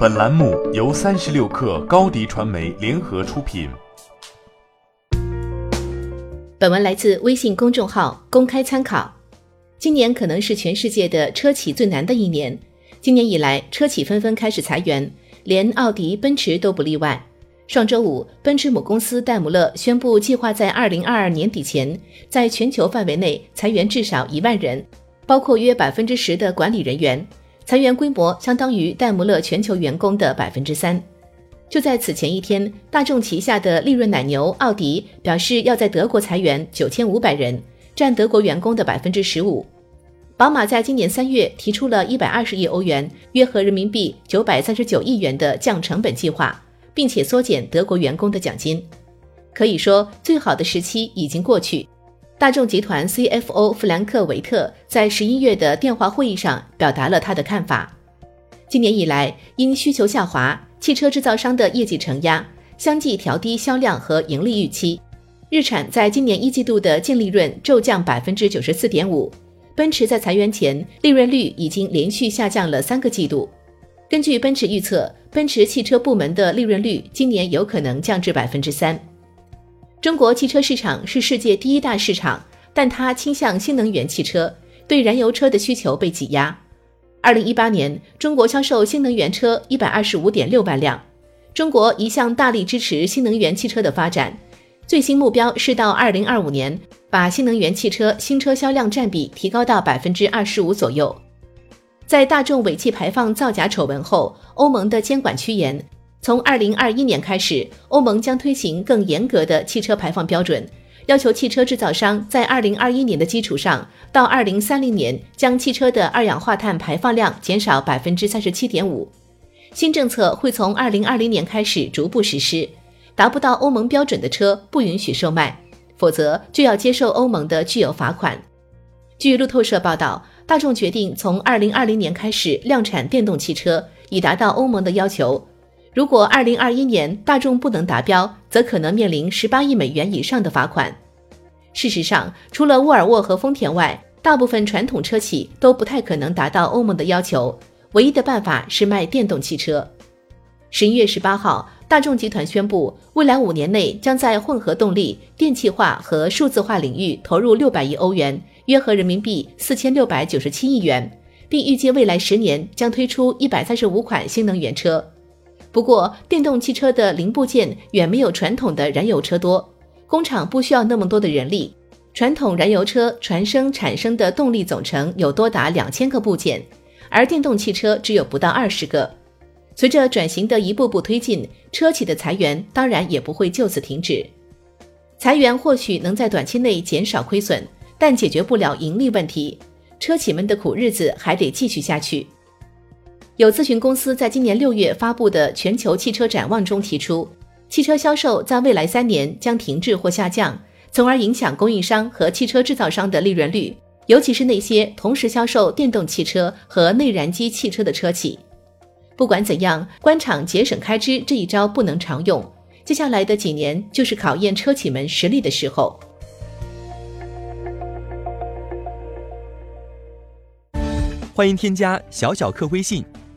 本栏目由三十六氪高低传媒联合出品。本文来自微信公众号公开参考。今年可能是全世界的车企最难的一年。今年以来，车企纷纷开始裁员，连奥迪、奔驰都不例外。上周五，奔驰母公司戴姆勒宣布，计划在二零二二年底前，在全球范围内裁员至少一万人，包括约百分之十的管理人员。裁员规模相当于戴姆勒全球员工的百分之三。就在此前一天，大众旗下的利润奶牛奥迪表示要在德国裁员九千五百人，占德国员工的百分之十五。宝马在今年三月提出了一百二十亿欧元（约合人民币九百三十九亿元）的降成本计划。并且缩减德国员工的奖金，可以说最好的时期已经过去。大众集团 CFO 弗兰克·维特在十一月的电话会议上表达了他的看法：今年以来，因需求下滑，汽车制造商的业绩承压，相继调低销量和盈利预期。日产在今年一季度的净利润骤降百分之九十四点五，奔驰在裁员前利润率已经连续下降了三个季度。根据奔驰预测，奔驰汽车部门的利润率今年有可能降至百分之三。中国汽车市场是世界第一大市场，但它倾向新能源汽车，对燃油车的需求被挤压。二零一八年，中国销售新能源车一百二十五点六万辆。中国一向大力支持新能源汽车的发展，最新目标是到二零二五年把新能源汽车新车销量占比提高到百分之二十五左右。在大众尾气排放造假丑闻后，欧盟的监管趋严。从二零二一年开始，欧盟将推行更严格的汽车排放标准，要求汽车制造商在二零二一年的基础上，到二零三零年将汽车的二氧化碳排放量减少百分之三十七点五。新政策会从二零二零年开始逐步实施，达不到欧盟标准的车不允许售卖，否则就要接受欧盟的巨额罚款。据路透社报道。大众决定从二零二零年开始量产电动汽车，以达到欧盟的要求。如果二零二一年大众不能达标，则可能面临十八亿美元以上的罚款。事实上，除了沃尔沃和丰田外，大部分传统车企都不太可能达到欧盟的要求。唯一的办法是卖电动汽车。十一月十八号，大众集团宣布，未来五年内将在混合动力、电气化和数字化领域投入六百亿欧元。约合人民币四千六百九十七亿元，并预计未来十年将推出一百三十五款新能源车。不过，电动汽车的零部件远没有传统的燃油车多，工厂不需要那么多的人力。传统燃油车传生产生的动力总成有多达两千个部件，而电动汽车只有不到二十个。随着转型的一步步推进，车企的裁员当然也不会就此停止。裁员或许能在短期内减少亏损。但解决不了盈利问题，车企们的苦日子还得继续下去。有咨询公司在今年六月发布的全球汽车展望中提出，汽车销售在未来三年将停滞或下降，从而影响供应商和汽车制造商的利润率，尤其是那些同时销售电动汽车和内燃机汽车的车企。不管怎样，官场节省开支这一招不能常用，接下来的几年就是考验车企们实力的时候。欢迎添加小小客微信